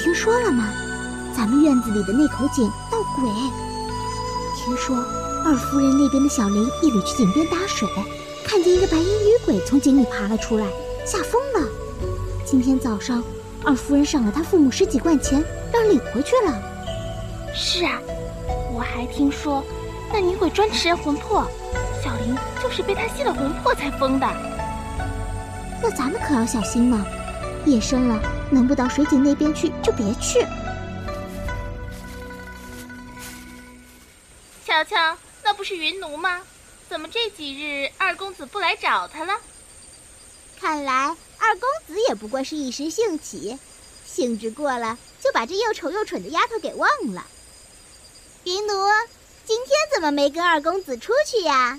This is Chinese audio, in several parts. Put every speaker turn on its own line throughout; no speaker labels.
你听说了吗？咱们院子里的那口井闹鬼。听说二夫人那边的小林夜里去井边打水，看见一个白衣女鬼从井里爬了出来，吓疯了。今天早上，二夫人赏了他父母十几贯钱，让领回去了。
是啊，我还听说那女鬼专吃人魂魄，小林就是被她吸了魂魄才疯的。
那咱们可要小心呢，夜深了，能不到水井那边去就别去。
瞧瞧，那不是云奴吗？怎么这几日二公子不来找他了？
看来二公子也不过是一时兴起，兴致过了就把这又丑又蠢的丫头给忘了。云奴，今天怎么没跟二公子出去呀？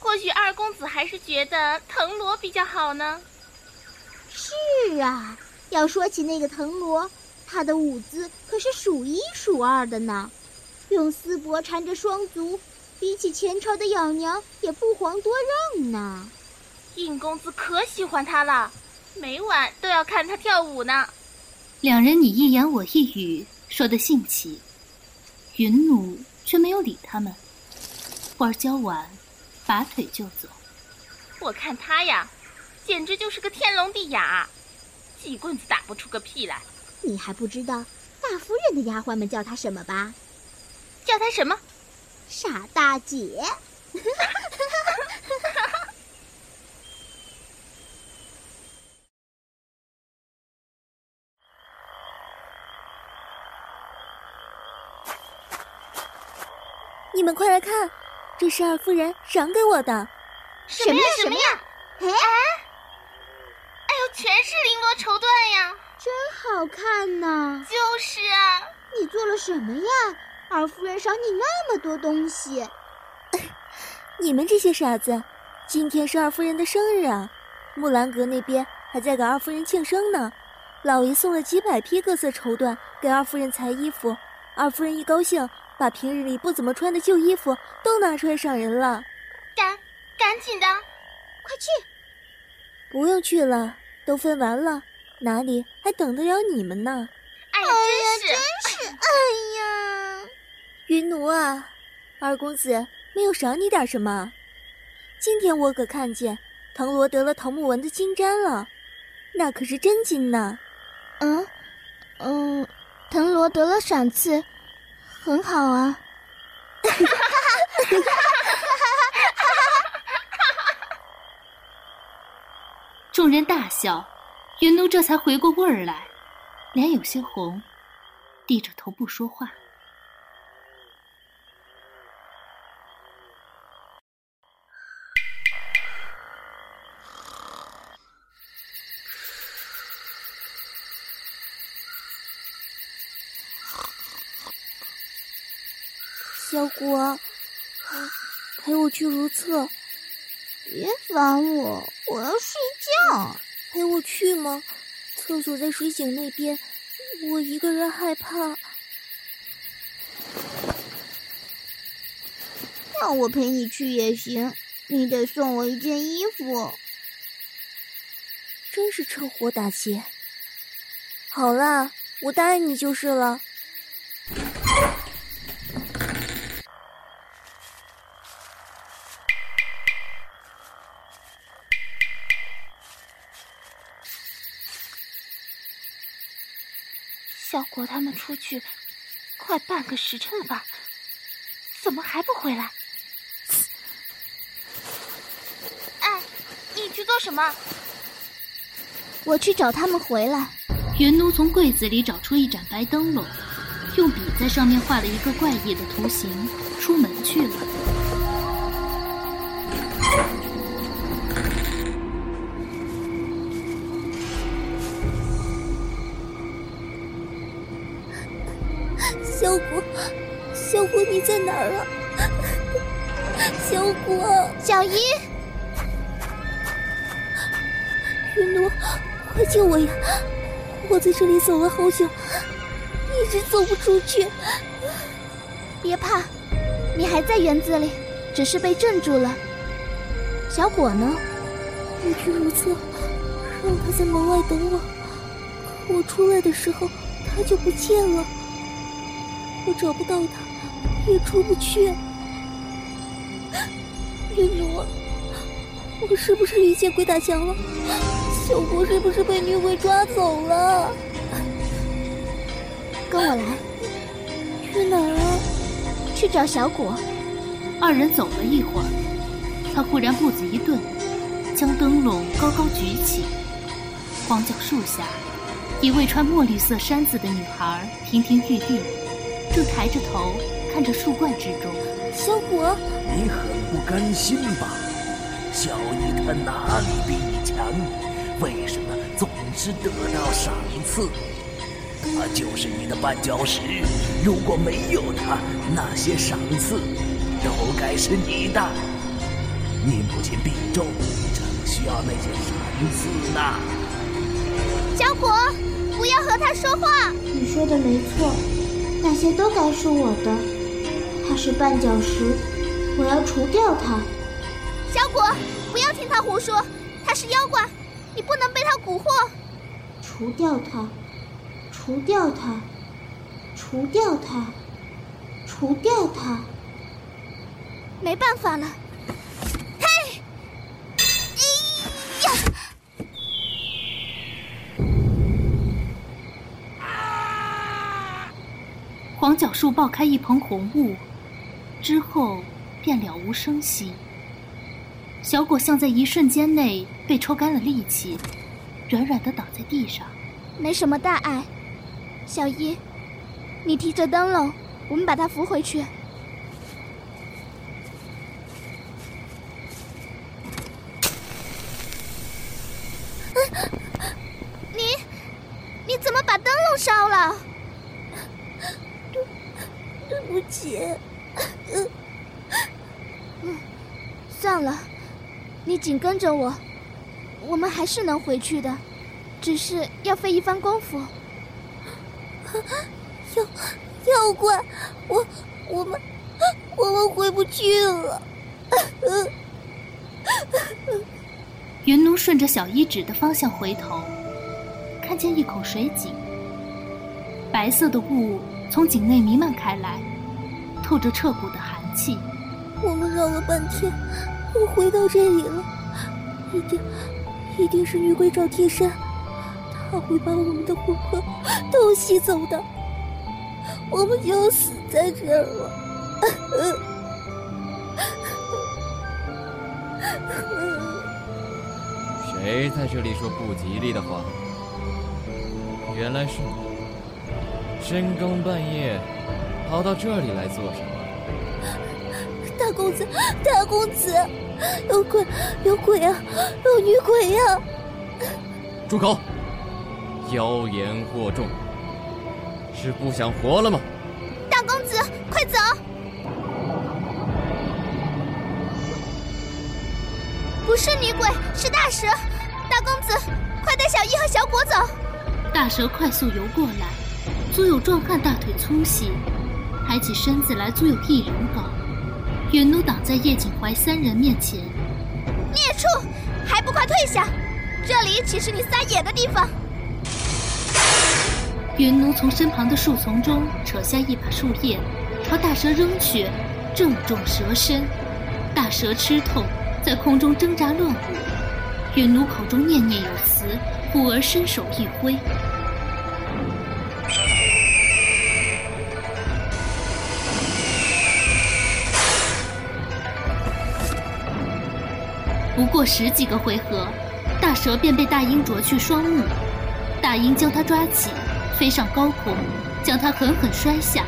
或许二公子还是觉得藤萝比较好呢。
是啊，要说起那个藤萝，他的舞姿可是数一数二的呢。用丝帛缠着双足，比起前朝的养娘也不遑多让呢。
应公子可喜欢她了，每晚都要看她跳舞呢。
两人你一言我一语，说得兴起。云奴却没有理他们，花浇完，拔腿就走。
我看他呀，简直就是个天聋地哑，几棍子打不出个屁来。
你还不知道大夫人的丫鬟们叫她什么吧？
叫她什么？
傻大姐。
你们快来看，这是二夫人赏给我的。
什么呀？什么呀？哎！全是绫罗绸缎呀，
真好看呐！
就是啊，
你做了什么呀？二夫人赏你那么多东西，
你们这些傻子！今天是二夫人的生日啊，木兰阁那边还在给二夫人庆生呢。老爷送了几百匹各色绸缎给二夫人裁衣服，二夫人一高兴，把平日里不怎么穿的旧衣服都拿出来赏人了。
赶，赶紧的，
快去！
不用去了，都分完了，哪里还等得了你们呢？
哎呀，
真是，真是，哎呀！
云奴啊，二公子没有赏你点什么？今天我可看见藤萝得了藤木纹的金簪了，那可是真金呢！
嗯，嗯，藤萝得了赏赐，很好啊！
众人大笑，云奴这才回过味儿来，脸有些红，低着头不说话。
小果，陪我去如厕。
别烦我，我要睡觉。
陪我去吗？厕所在水井那边，我一个人害怕。
要我陪你去也行，你得送我一件衣服。
真是趁火打劫。好啦，我答应你就是了。
小果他们出去快半个时辰了吧？怎么还不回来？哎，你去做什么？
我去找他们回来。
云奴从柜子里找出一盏白灯笼，用笔在上面画了一个怪异的图形，出门去了。
在哪儿啊？小果，
小姨，
云奴，快救我呀！我在这里走了好久，一直走不出去。
别怕，你还在园子里，只是被镇住了。小果呢？
我去如厕，让他在门外等我。我出来的时候他就不见了，我找不到他，也出不去。云奴，我是不是遇见鬼打墙了？小果是不是被女鬼抓走了？
跟我来，
去哪儿啊？
去找小果。
二人走了一会儿，他忽然步子一顿，将灯笼高高举起。荒角树下，一位穿墨绿色衫子的女孩亭亭玉立，正抬着头看着树冠之中。
小果，
你很不甘心吧？小姨她哪里比你强？为什么总是得到赏赐？她就是你的绊脚石，如果没有她，那些赏赐都该是你的。你母亲病重，正需要那些赏赐呢。
小果，不要和他说话。
你说的没错，那些都该是我的。他是绊脚石，我要除掉他。
小果，不要听他胡说，他是妖怪，你不能被他蛊惑。
除掉他，除掉他，除掉他，除掉他。
没办法了。嘿，哎呀！
黄角树爆开一蓬红雾，之后便了无声息。小果像在一瞬间内被抽干了力气，软软的倒在地上。
没什么大碍，小姨，你提着灯笼，我们把他扶回去。你，你怎么把灯笼烧了？
对，对不起。
嗯，算了，你紧跟着我，我们还是能回去的，只是要费一番功夫。
妖妖怪，我我们我们回不去了。
云奴顺着小一指的方向回头，看见一口水井，白色的雾从井内弥漫开来，透着彻骨的寒气。
我们绕了半天，又回到这里了，一定一定是女鬼找替身，她会把我们的魂魄都吸走的，我们就要死在这儿了。
谁在这里说不吉利的话？原来是你，深更半夜跑到这里来做什么？
大公子，大公子，有鬼，有鬼啊，有女鬼呀！
住口！妖言惑众，是不想活了吗？
大公子，快走！不是女鬼，是大蛇。大公子，快带小一和小果走。
大蛇快速游过来，足有壮汉大腿粗细，抬起身子来足有一人高。云奴挡在叶景怀三人面前。
孽畜，还不快退下！这里岂是你撒野的地方？
云奴从身旁的树丛中扯下一把树叶，朝大蛇扔去，正中蛇身。大蛇吃痛，在空中挣扎乱舞。云奴口中念念有词，忽而伸手一挥。不过十几个回合，大蛇便被大鹰啄去双目。大鹰将它抓起，飞上高空，将它狠狠摔下。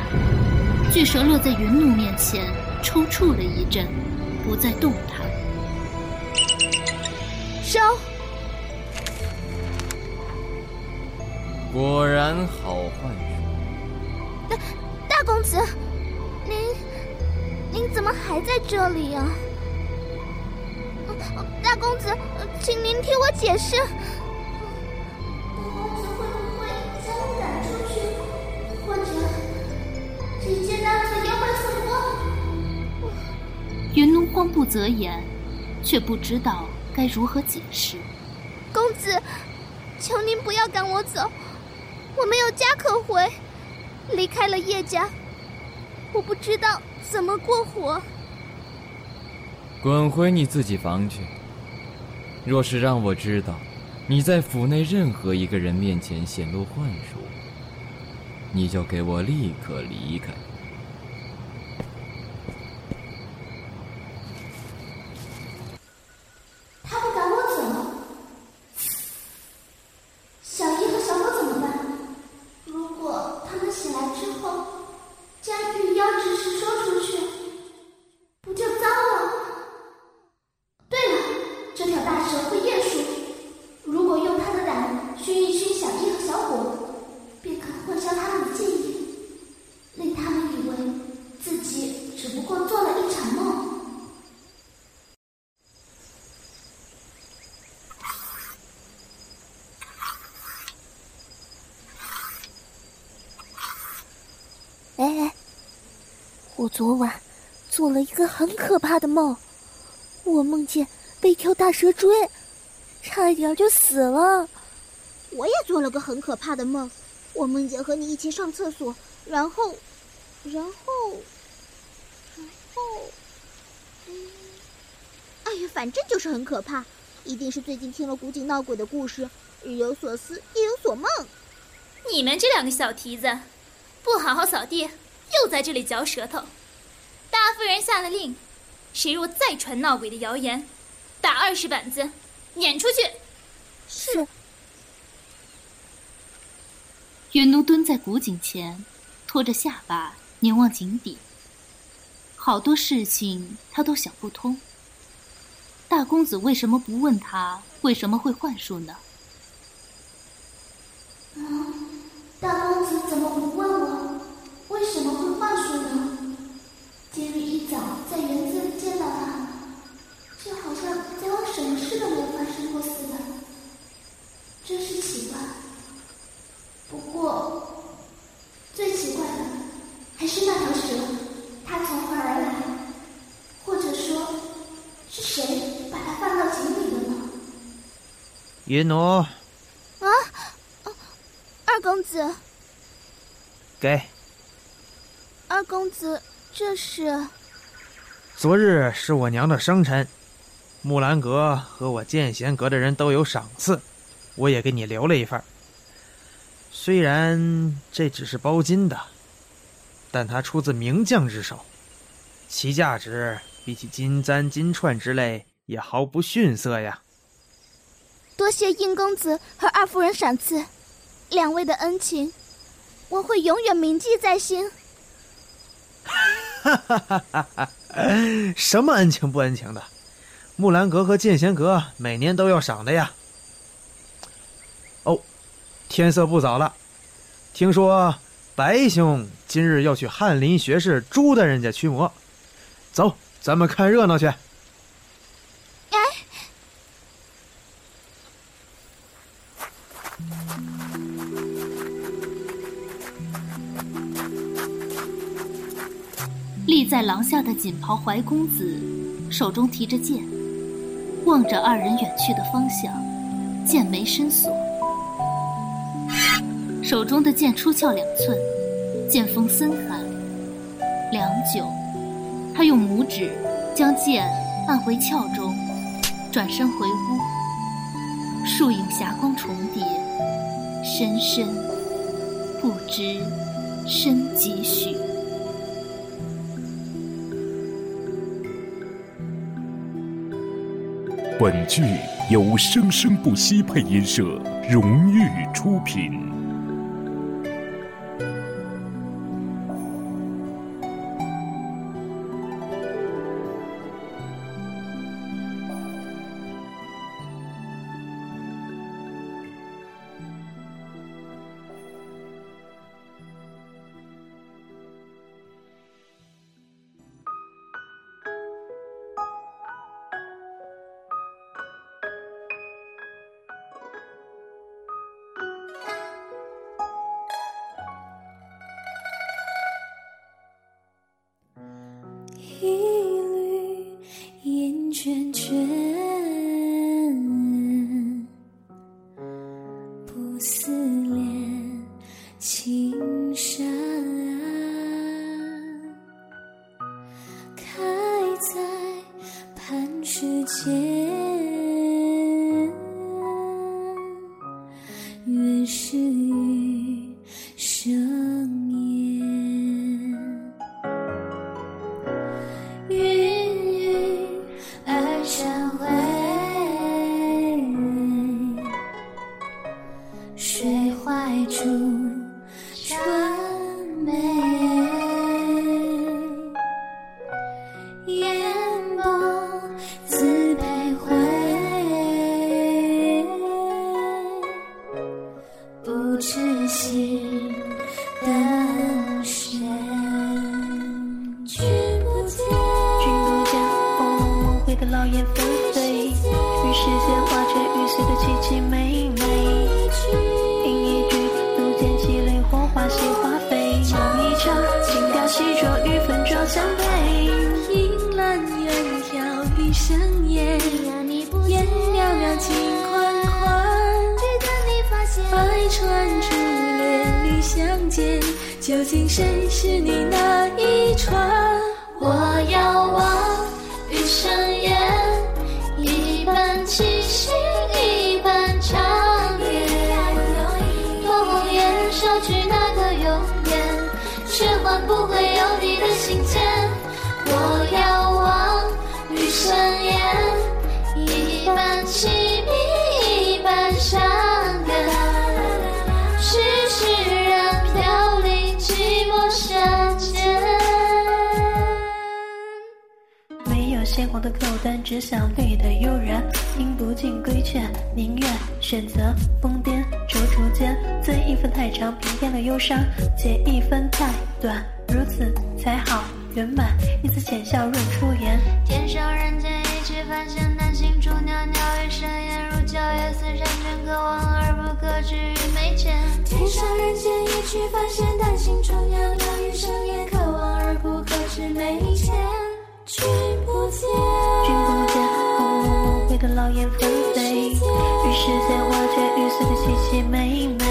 巨蛇落在云怒面前，抽搐了一阵，不再动弹。
收。
果然好幻术。
大大公子，您您怎么还在这里呀、大公子，请您听我解释。大公子会不会将我赶出去，或者直接当成妖怪送过？
云奴慌不择言，却不知道该如何解释。
公子，求您不要赶我走，我没有家可回，离开了叶家，我不知道怎么过活。
滚回你自己房去。若是让我知道你在府内任何一个人面前显露幻术，你就给我立刻离开。
我昨晚做了一个很可怕的梦，我梦见被一条大蛇追，差一点就死了。
我也做了个很可怕的梦，我梦见和你一起上厕所，然后，然后，然后，嗯，哎呀，反正就是很可怕，一定是最近听了古井闹鬼的故事，日有所思，夜有所梦。
你们这两个小蹄子，不好好扫地。又在这里嚼舌头，大夫人下了令，谁若再传闹鬼的谣言，打二十板子，撵出去。
是。
云奴蹲在古井前，托着下巴凝望井底。好多事情他都想不通。大公子为什么不问他为什么会幻术呢？
云奴。
啊，二公子。
给。
二公子，这是。
昨日是我娘的生辰，木兰阁和我剑贤阁的人都有赏赐，我也给你留了一份。虽然这只是包金的，但它出自名将之手，其价值比起金簪、金串之类也毫不逊色呀。
多谢殷公子和二夫人赏赐，两位的恩情，我会永远铭记在心。
哈哈哈哈哈！什么恩情不恩情的？木兰阁和剑仙阁每年都要赏的呀。哦，天色不早了，听说白兄今日要去翰林学士朱大人家驱魔，走，咱们看热闹去。
的锦袍怀公子，手中提着剑，望着二人远去的方向，剑眉深锁。手中的剑出鞘两寸，剑锋森寒。良久，他用拇指将剑按回鞘中，转身回屋。树影霞光重叠，深深不知深几许。
本剧由生生不息配音社荣誉出品。
切心。谁是你那一船
我遥望远山
的扣单，只想累得悠然，听不进规劝，宁愿选择疯癫。踌躇间，增一分太长，平添了忧伤；减一分太短，如此才好圆满。一次浅笑润出颜，
天上人间一曲凡弦，丹心竹袅袅一声烟，如皎月似山泉，可望而不可知于眉间。
天上人间一曲凡弦，丹心竹袅袅一声烟，可望而不可知眉间。君。
君不见，空落落回头，老雁纷飞，于是在花前欲碎的凄凄美美。